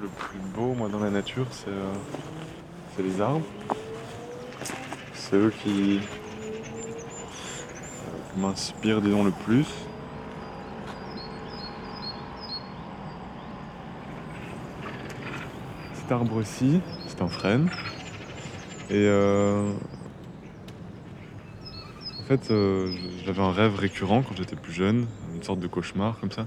le plus beau, moi, dans la nature, c'est euh, les arbres. C'est eux qui euh, m'inspirent, disons, le plus. Cet arbre-ci, c'est un frêne. Et euh, en fait, j'avais un rêve récurrent quand j'étais plus jeune, une sorte de cauchemar comme ça.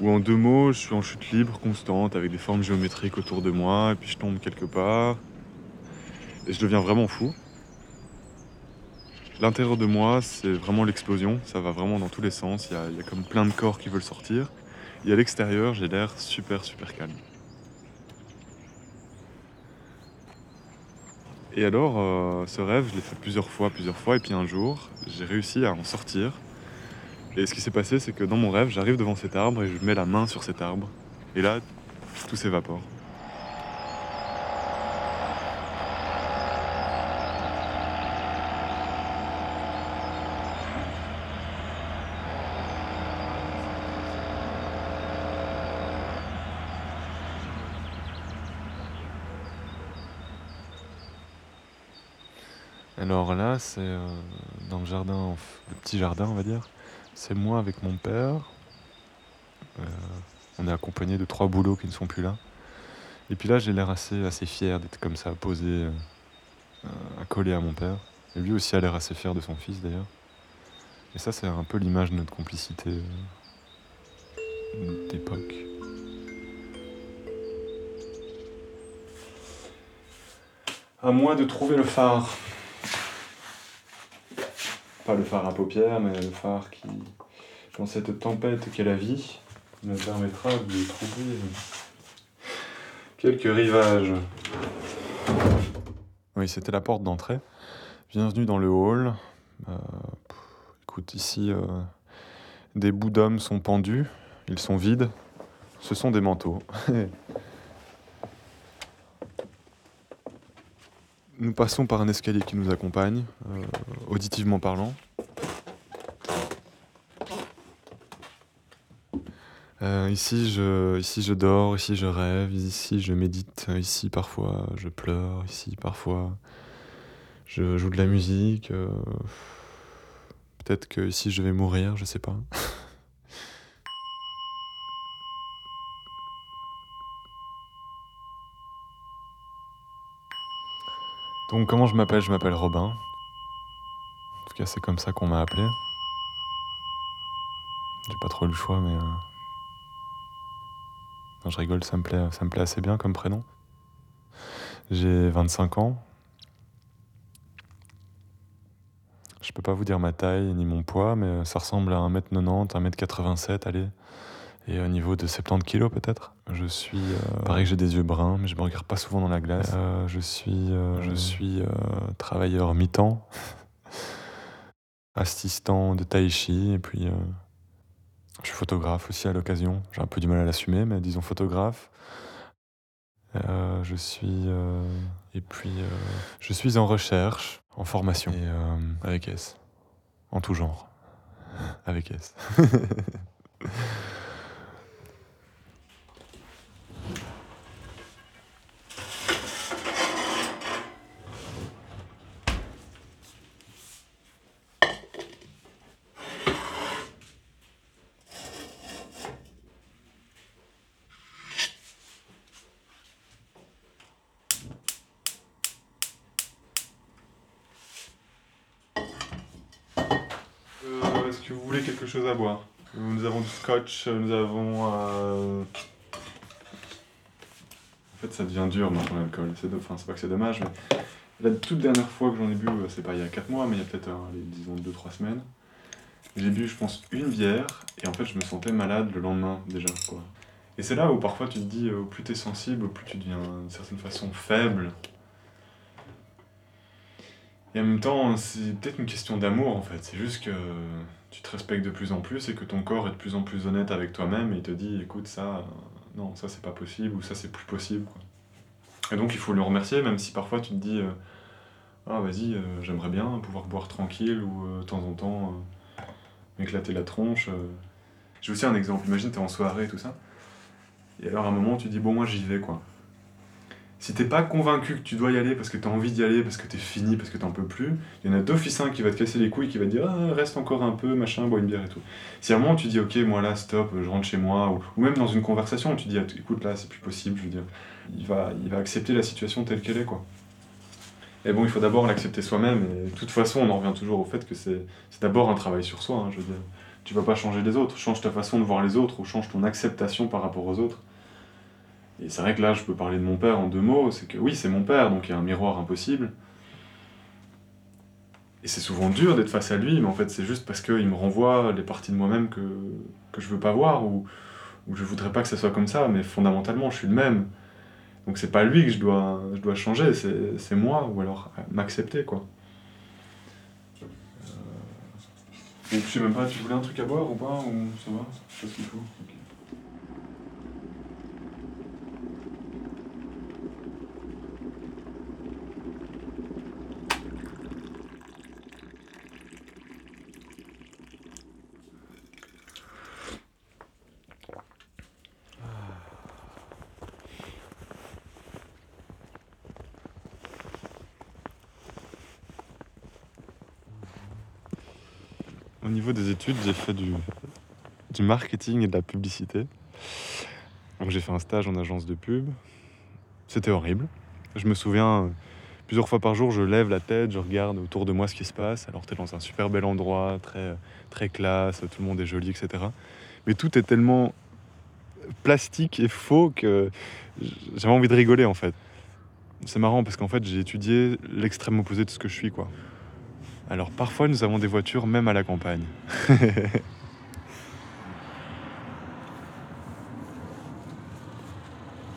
Où en deux mots, je suis en chute libre constante avec des formes géométriques autour de moi, et puis je tombe quelque part. Et je deviens vraiment fou. L'intérieur de moi, c'est vraiment l'explosion, ça va vraiment dans tous les sens, il y, a, il y a comme plein de corps qui veulent sortir. Et à l'extérieur, j'ai l'air super super calme. Et alors, euh, ce rêve, je l'ai fait plusieurs fois, plusieurs fois, et puis un jour, j'ai réussi à en sortir. Et ce qui s'est passé, c'est que dans mon rêve, j'arrive devant cet arbre et je mets la main sur cet arbre. Et là, tout s'évapore. Alors là, c'est euh, dans le jardin, le petit jardin, on va dire. C'est moi avec mon père. Euh, on est accompagné de trois boulots qui ne sont plus là. Et puis là, j'ai l'air assez, assez fier d'être comme ça, posé, euh, accolé à mon père. Et lui aussi a l'air assez fier de son fils d'ailleurs. Et ça, c'est un peu l'image de notre complicité euh, d'époque. À moi de trouver le phare. Pas le phare à paupières, mais le phare qui, dans cette tempête qu'est la vie, me permettra de trouver quelques rivages. Oui, c'était la porte d'entrée. Bienvenue dans le hall. Euh, écoute, ici, euh, des bouts d'hommes sont pendus. Ils sont vides. Ce sont des manteaux. Nous passons par un escalier qui nous accompagne, euh, auditivement parlant. Euh, ici, je, ici, je dors, ici, je rêve, ici, je médite, ici, parfois, je pleure, ici, parfois, je joue de la musique. euh, Peut-être que ici, je vais mourir, je sais pas. Donc, comment je m'appelle? Je m'appelle Robin. En tout cas, c'est comme ça qu'on m'a appelé. J'ai pas trop le choix, mais. euh, non, je rigole, ça me, plaît, ça me plaît assez bien comme prénom. J'ai 25 ans. Je peux pas vous dire ma taille ni mon poids, mais ça ressemble à 1m90, 1m87, allez. Et au niveau de 70 kilos peut-être? Je suis. euh, pareil que j'ai des yeux bruns, mais je me regarde pas souvent dans la glace. Euh, je suis, euh, je suis euh, travailleur mi-temps, assistant de tai chi, et puis je suis photographe aussi à l'occasion. J'ai un peu du mal à l'assumer, mais disons photographe. Je suis. et puis. je suis en recherche, en formation. Et avec S. En tout genre. Avec S. Euh, Est-ce que vous voulez quelque chose à boire Nous avons du scotch, nous avons. euh, En fait, ça devient dur maintenant l'alcool. C'est Enfin, c'est pas que c'est dommage, mais la toute dernière fois que j'en ai bu, euh, c'est pas il y a 4 mois, mais il y a peut-être, euh, disons, 2-3 semaines. J'ai bu, je pense, une bière, et en fait, je me sentais malade le lendemain déjà. Quoi. Et c'est là où parfois tu te dis, au plus t'es sensible, au plus tu deviens d'une certaine façon faible. Et en même temps, c'est peut-être une question d'amour en fait. C'est juste que tu te respectes de plus en plus et que ton corps est de plus en plus honnête avec toi-même et te dit écoute, ça, euh, non, ça c'est pas possible ou ça c'est plus possible. Quoi. Et donc il faut le remercier, même si parfois tu te dis euh, ah vas-y, euh, j'aimerais bien pouvoir boire tranquille ou de temps en temps m'éclater la tronche. J'ai aussi un exemple. Imagine, t'es en soirée tout ça. Et alors à un moment, tu dis, bon, moi j'y vais, quoi. Si t'es pas convaincu que tu dois y aller parce que t'as envie d'y aller, parce que t'es fini, parce que t'en peux plus, il y en a d'office qui va te casser les couilles, qui va te dire ah, reste encore un peu, machin, bois une bière et tout. Si à un moment tu dis ok, moi là, stop, je rentre chez moi, ou, même dans une conversation, tu dis écoute là, c'est plus possible, je veux dire, il va, il va accepter la situation telle qu'elle est, quoi. Et bon, il faut d'abord l'accepter soi-même, et de toute façon, on en revient toujours au fait que c'est d'abord un travail sur soi, hein, je veux dire. Tu vas pas changer les autres, change ta façon de voir les autres, ou change ton acceptation par rapport aux autres. Et c'est vrai que là, je peux parler de mon père en deux mots, c'est que oui, c'est mon père, donc il y a un miroir impossible. Et c'est souvent dur d'être face à lui, mais en fait, c'est juste parce qu'il me renvoie les parties de moi-même que, que je veux pas voir, ou, ou je voudrais pas que ça soit comme ça, mais fondamentalement, je suis le même. Donc c'est pas lui que je dois, je dois changer, c'est moi, ou alors m'accepter, quoi. Euh... Donc je sais même pas, tu voulais un truc à boire ou pas, ou ça va pas ce qu'il faut. Au niveau des études, j'ai fait du, marketing et de la publicité. Donc j'ai fait un stage en agence de pub. C'était horrible. Je me souviens, plusieurs fois par jour, je lève la tête, je regarde autour de moi ce qui se passe. Alors tu es dans un super bel endroit, très, très classe, tout le monde est joli, etc. Mais tout est tellement plastique et faux que j'avais envie de rigoler en fait. C'est marrant parce qu'en fait j'ai étudié l'extrême opposé de ce que je suis quoi. Alors parfois nous avons des voitures même à la campagne.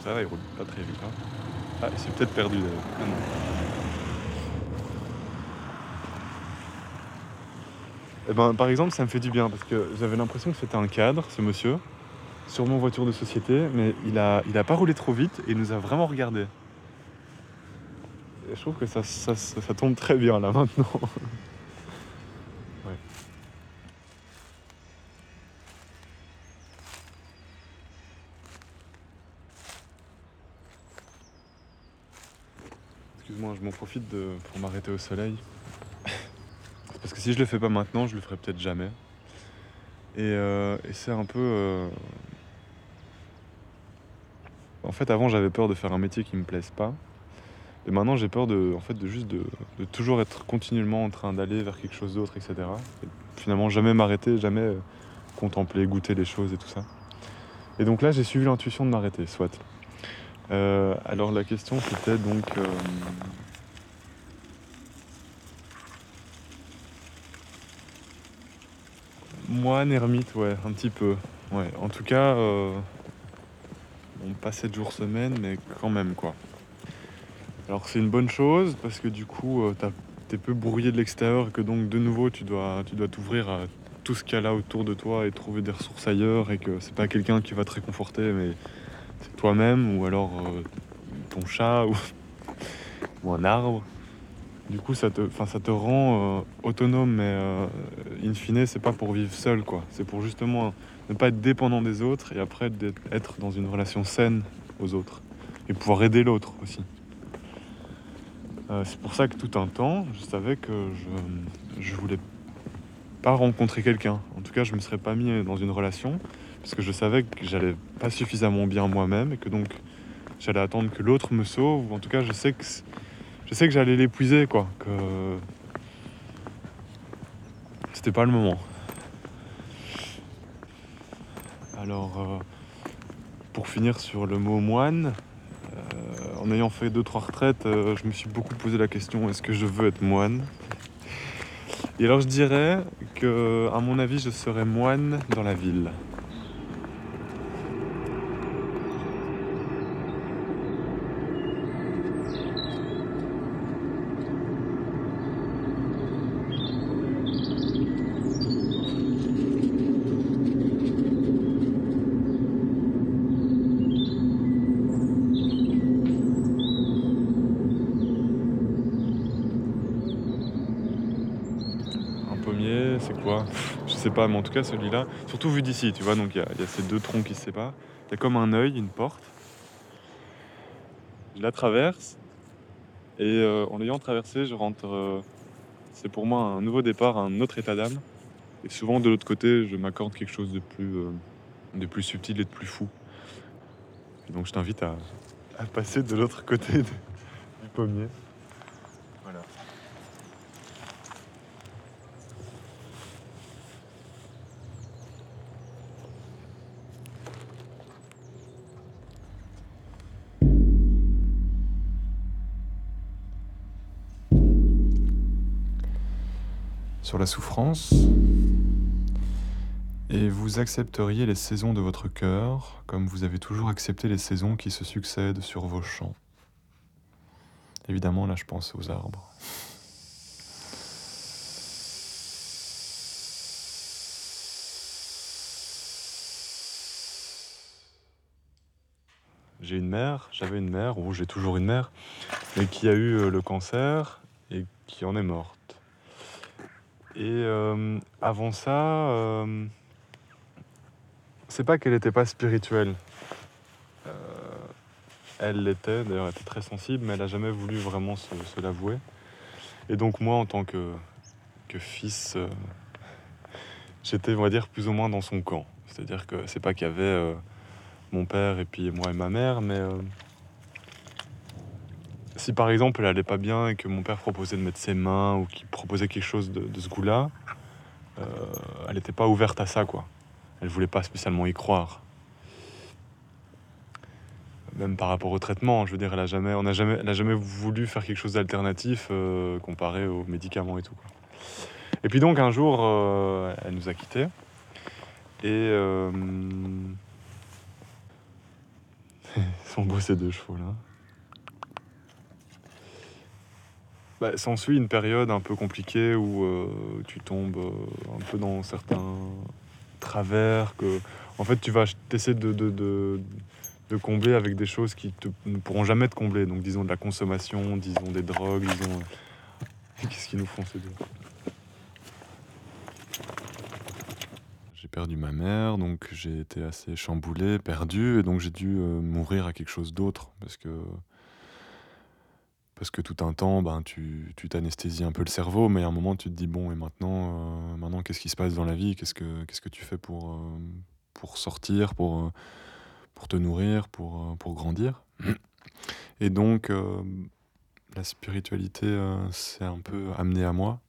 Ça va, il roule pas très vite. Hein. Ah, il s'est peut-être perdu d'ailleurs. Ah eh ben, par exemple, ça me fait du bien parce que j'avais l'impression que c'était un cadre, ce monsieur, sur mon voiture de société, mais il a, il pas roulé trop vite et il nous a vraiment regardé. Je trouve que ça, ça, tombe très bien là maintenant. Excuse-moi, je m'en profite pour m'arrêter au soleil. Parce que si je le fais pas maintenant, je le ferai peut-être jamais. Et, euh, c'est un peu. Euh, en fait, avant, j'avais peur de faire un métier qui me plaise pas. Et maintenant, j'ai peur de, en fait, de juste de, toujours être continuellement en train d'aller vers quelque chose d'autre, etc. Et finalement, jamais m'arrêter, jamais euh, contempler, goûter les choses et tout ça. Et donc là, j'ai suivi l'intuition de m'arrêter, soit. Euh, alors la question c'était donc... Euh, moine, ermite, ouais, un petit peu. Ouais, en tout cas, euh, on pas 7 jours semaine, mais quand même quoi. Alors c'est une bonne chose parce que du coup, euh, t'es peu brouillé de l'extérieur et que donc de nouveau tu dois tu dois t'ouvrir à tout ce qu'il y a là autour de toi et trouver des ressources ailleurs et que c'est pas quelqu'un qui va te réconforter, mais c'est toi-même ou alors euh, ton chat ou, un arbre. Du coup, ça te, ça te rend euh, autonome, mais in fine, c'est pas pour vivre seul, quoi. C'est pour justement ne pas être dépendant des autres et après être dans une relation saine aux autres et pouvoir aider l'autre aussi. C'est pour ça que tout un temps, je savais que je, je voulais pas rencontrer quelqu'un. En tout cas, je me serais pas mis dans une relation parce que je savais que j'allais pas suffisamment bien moi-même et que donc j'allais attendre que l'autre me sauve ou en tout cas je sais que je sais que j'allais l'épuiser quoi que c'était pas le moment alors euh, pour finir sur le mot moine euh, en ayant fait deux trois retraites euh, je me suis beaucoup posé la question est-ce que je veux être moine? Et alors je dirais que mon avis je serais moine dans la ville sais pas, mais en tout cas celui-là, surtout vu d'ici, tu vois, donc il y, a ces deux troncs qui se séparent. Il y a comme un œil, une porte. Je la traverse et euh, en l'ayant traversée, je rentre. Euh, c'est pour moi un nouveau départ, un autre état d'âme. Et souvent de l'autre côté, je m'accorde quelque chose de plus, euh, de plus subtil et de plus fou. Donc je t'invite à, à, passer de l'autre côté du pommier. La souffrance et vous accepteriez les saisons de votre cœur comme vous avez toujours accepté les saisons qui se succèdent sur vos champs. Évidemment, là, je pense aux arbres. J'ai une mère, j'avais une mère, ou j'ai toujours une mère, mais qui a eu euh, le cancer et qui en est morte. Et euh, avant ça, euh, c'est pas qu'elle n'était pas spirituelle. Euh, elle l'était, d'ailleurs, elle était très sensible, mais elle n'a jamais voulu vraiment se, l'avouer. Et donc, moi, en tant que, que fils, j'étais, on va dire, plus ou moins dans son camp. C'est-à-dire que c'est pas qu'il y avait mon père et puis moi et ma mère, mais si par exemple elle allait pas bien et que mon père proposait de mettre ses mains ou qu'il proposait quelque chose de, ce goût-là, euh, elle n'était pas ouverte à ça, quoi. Elle voulait pas spécialement y croire. Même par rapport au traitement, je veux dire, elle a jamais, on jamais, jamais voulu faire quelque chose d'alternatif euh, comparé aux médicaments et tout. Quoi. Et puis donc un jour, euh, elle nous a quittés et sont beaux ces deux chevaux là. Bah, S'ensuit une période un peu compliquée où euh, tu tombes euh, un peu dans certains travers que, en fait, tu vas t'essayer de, de, de, combler avec des choses qui ne pourront jamais te combler. Donc, disons de la consommation, disons des drogues, disons. Qu'est-ce qu'ils nous font ces deux? J'ai perdu ma mère, donc j'ai été assez chamboulé, perdu, et donc j'ai dû euh, mourir à quelque chose d'autre parce que parce que tout un temps, ben, tu t'anesthésies un peu le cerveau, mais à un moment, tu te dis, bon, et maintenant, euh, maintenant qu'est-ce qui se passe dans la vie? Qu'est-ce que qu'est-ce que tu fais pour, euh, pour sortir, pour, euh, pour te nourrir, pour, pour grandir? Et donc, la spiritualité s'est un peu amenée à moi.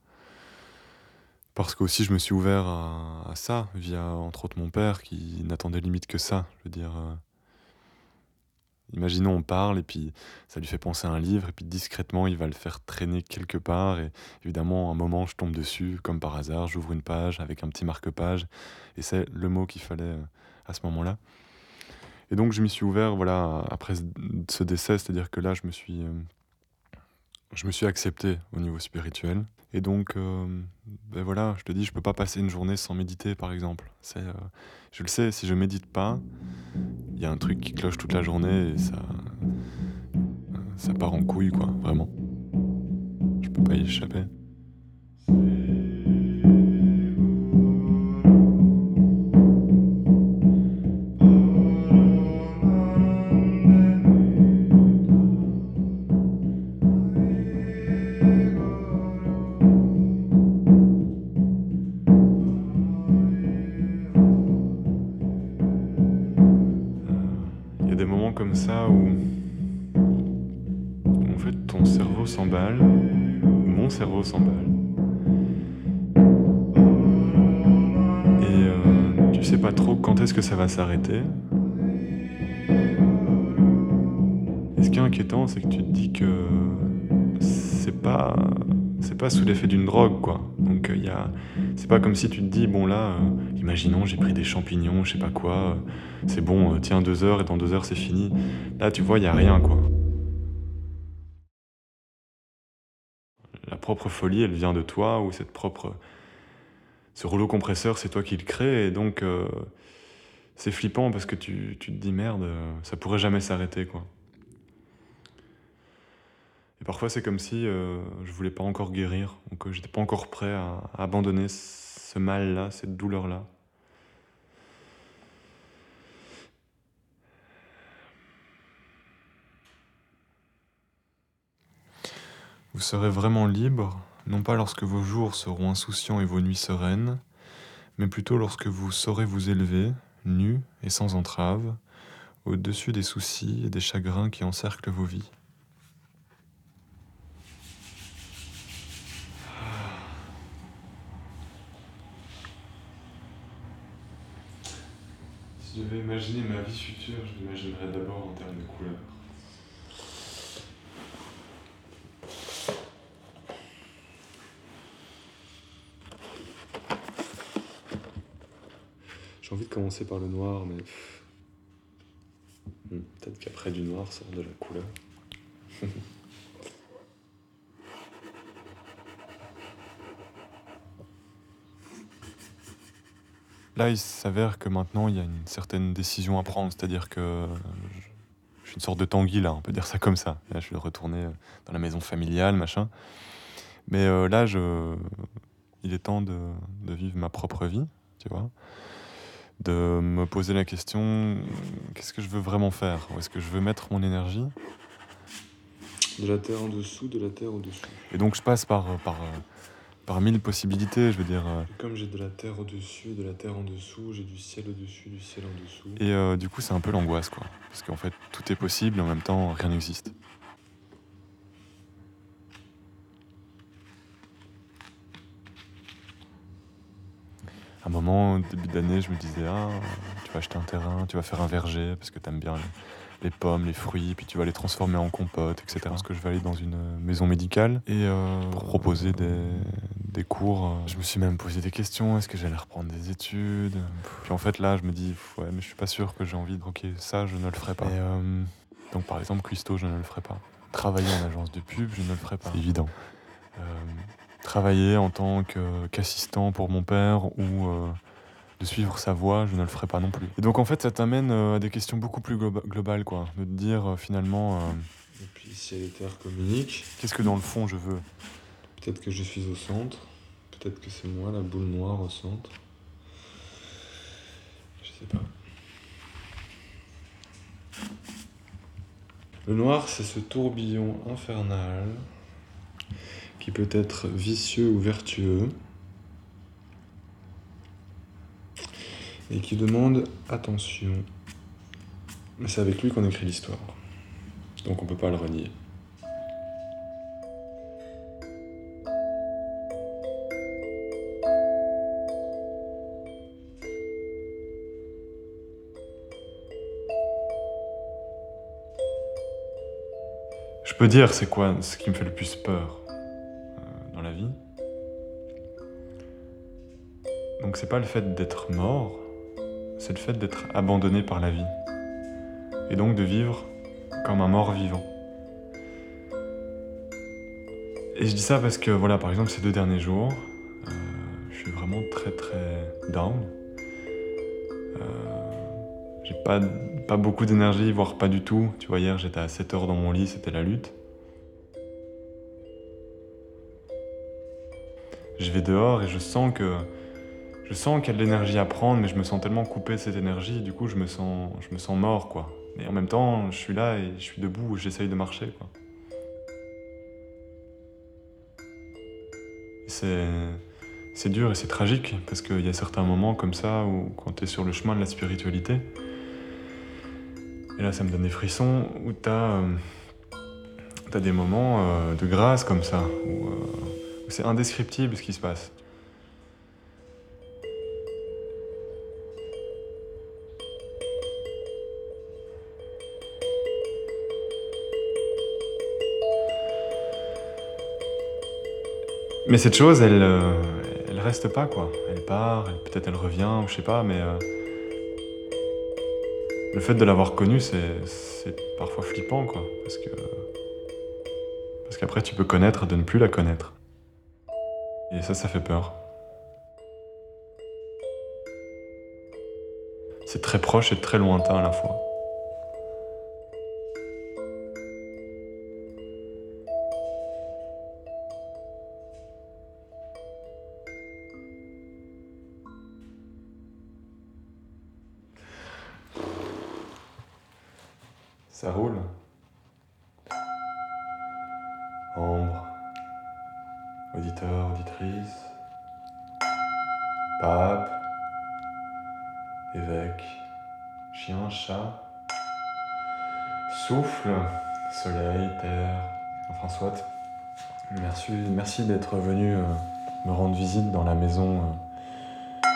Parce qu'aussi, je me suis ouvert à, à, ça, via, entre autres, mon père, qui n'attendait limite que ça. Je veux dire Imaginons, on parle et puis ça lui fait penser à un livre et puis discrètement, il va le faire traîner quelque part et évidemment, à un moment, je tombe dessus comme par hasard, j'ouvre une page avec un petit marque-page et c'est le mot qu'il fallait euh, à ce moment-là. Et donc, je m'y suis ouvert, voilà, après ce décès, c'est-à-dire que là, je me suis, euh, je me suis accepté au niveau spirituel. Et donc, euh, ben voilà, je te dis, je peux pas passer une journée sans méditer, par exemple. Euh, je le sais, si je médite pas, il y a un truc qui cloche toute la journée et ça, ça part en couille, quoi, vraiment. Je peux pas y échapper. S'emballe. Et euh, tu sais pas trop quand est-ce que ça va s'arrêter. Et ce qui est inquiétant, c'est que tu te dis que c'est pas c'est pas sous l'effet d'une drogue quoi. Donc il y a c'est pas comme si tu te dis bon là euh, imaginons j'ai pris des champignons, je sais pas quoi, c'est bon, euh, tiens deux heures et dans deux heures c'est fini. Là tu vois il y a rien quoi. propre folie, elle vient de toi, ou cette propre... Ce rouleau compresseur, c'est toi qui le crée, et donc euh, c'est flippant parce que tu, te dis merde, ça pourrait jamais s'arrêter, quoi. Et parfois, c'est comme si euh, je voulais pas encore guérir, donc euh, j'étais pas encore prêt à, abandonner ce mal-là, cette douleur-là. Vous serez vraiment libre, non pas lorsque vos jours seront insouciants et vos nuits sereines, mais plutôt lorsque vous saurez vous élever, nu et sans entrave, au-dessus des soucis et des chagrins qui encerclent vos vies. Si je devais imaginer ma vie future, je l'imaginerais d'abord en termes de couleurs. Commencer par le noir, mais hmm, peut-être qu'après du noir sort de la couleur. Là, il s'avère que maintenant, il y a une certaine décision à prendre, c'est-à-dire que je suis une sorte de Tanguy, là, on peut dire ça comme ça. Là, je vais retourner dans la maison familiale, machin. Mais euh, là, je... il est temps de vivre ma propre vie, tu vois de me poser la question qu'est-ce que je veux vraiment faire? Où est-ce que je veux mettre mon énergie? De la terre en dessous, de la terre au-dessus. Et donc je passe par, par, par mille possibilités, je veux dire. Et comme j'ai de la terre au-dessus de la terre en dessous, j'ai du ciel au-dessus, du ciel en dessous. Et euh, du coup, c'est un peu l'angoisse, quoi. Parce qu'en fait, tout est possible, et en même temps, rien n'existe. À un moment, au début d'année, je me disais, ah, tu vas acheter un terrain, tu vas faire un verger parce que tu aimes bien les, pommes, les fruits, puis tu vas les transformer en compote, etc. Parce que je vais aller dans une maison médicale et euh, pour proposer des, des cours. Euh, je me suis même posé des questions, est-ce que j'allais reprendre des études? Puis en fait, là, je me dis, ouais, mais je suis pas sûr que j'ai envie de. Ok, ça, je ne le ferai pas. Euh, donc par exemple, Cuisto, je ne le ferai pas. Travailler en agence de pub, je ne le ferai pas. C'est évident travailler en tant qu'assistant pour mon père ou euh, de suivre sa voie, je ne le ferai pas non plus. Et donc en fait, ça t'amène euh, à des questions beaucoup plus globales, quoi. De te dire euh, finalement. Et puis si les terres communiquent. Qu'est-ce que dans le fond je veux? Peut-être que je suis au centre. Peut-être que c'est moi la boule noire au centre. Je sais pas. Le noir, c'est ce tourbillon infernal qui peut être vicieux ou vertueux, et qui demande attention. Mais c'est avec lui qu'on écrit l'histoire, donc on ne peut pas le renier. Je peux dire c'est quoi ce qui me fait le plus peur? C'est pas le fait d'être mort, c'est le fait d'être abandonné par la vie. Et donc de vivre comme un mort vivant. Et je dis ça parce que voilà, par exemple, ces deux derniers jours, euh, je suis vraiment très très down. Euh, j'ai pas, pas beaucoup d'énergie, voire pas du tout. Tu vois, hier j'étais à 7 heures dans mon lit, c'était la lutte. je vais dehors et je sens que je sens qu'il y a de l'énergie à prendre, mais je me sens tellement coupé de cette énergie, du coup je me sens, je me sens mort quoi. Mais en même temps, je suis là et je suis debout, j'essaye de marcher quoi. C'est dur et c'est tragique parce qu'il y a certains moments comme ça où quand tu es sur le chemin de la spiritualité, et là ça me donne des frissons, où tu as, as, des moments euh, de grâce comme ça, où, euh, c'est indescriptible ce qui se passe. Mais cette chose, elle, euh, elle reste pas quoi. Elle part, peut-être elle revient, je sais pas, mais euh, le fait de l'avoir connue, c'est parfois flippant quoi, parce que parce qu'après tu peux connaître de ne plus la connaître. Et ça, ça fait peur. C'est très proche et très lointain à la fois. Enfin soit. Merci, merci d'être venu euh, me rendre visite dans la maison euh,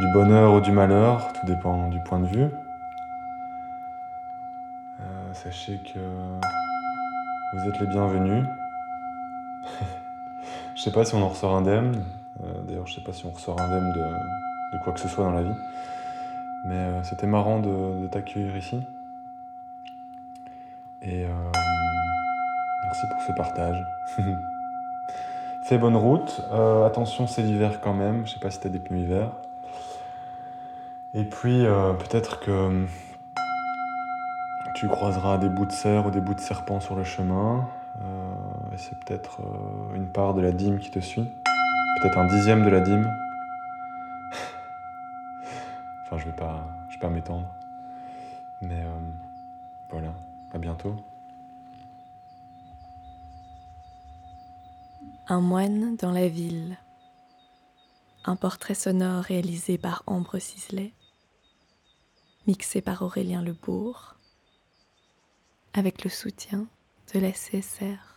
du bonheur ou du malheur, tout dépend du point de vue. Euh, sachez que vous êtes les bienvenus. je sais pas si on en ressort indemne. D'ailleurs, je sais pas si on ressort indemne de, de, quoi que ce soit dans la vie. Mais c'était marrant de, de t'accueillir ici. Et merci pour ce partage. Fais bonne route. Euh, attention, c'est l'hiver quand même. Je sais pas si tu as des pneus hiver. Et puis, euh, peut-être que tu croiseras des bouts de cerf ou des bouts de serpent sur le chemin. Euh, et c'est peut-être une part de la dîme qui te suit. Peut-être un dixième de la dîme. enfin, je vais pas, vais pas m'étendre. Mais voilà, à bientôt. Un moine dans la ville. Un portrait sonore réalisé par Ambre Ciselet, mixé par Aurélien Lebourg, avec le soutien de la CSR.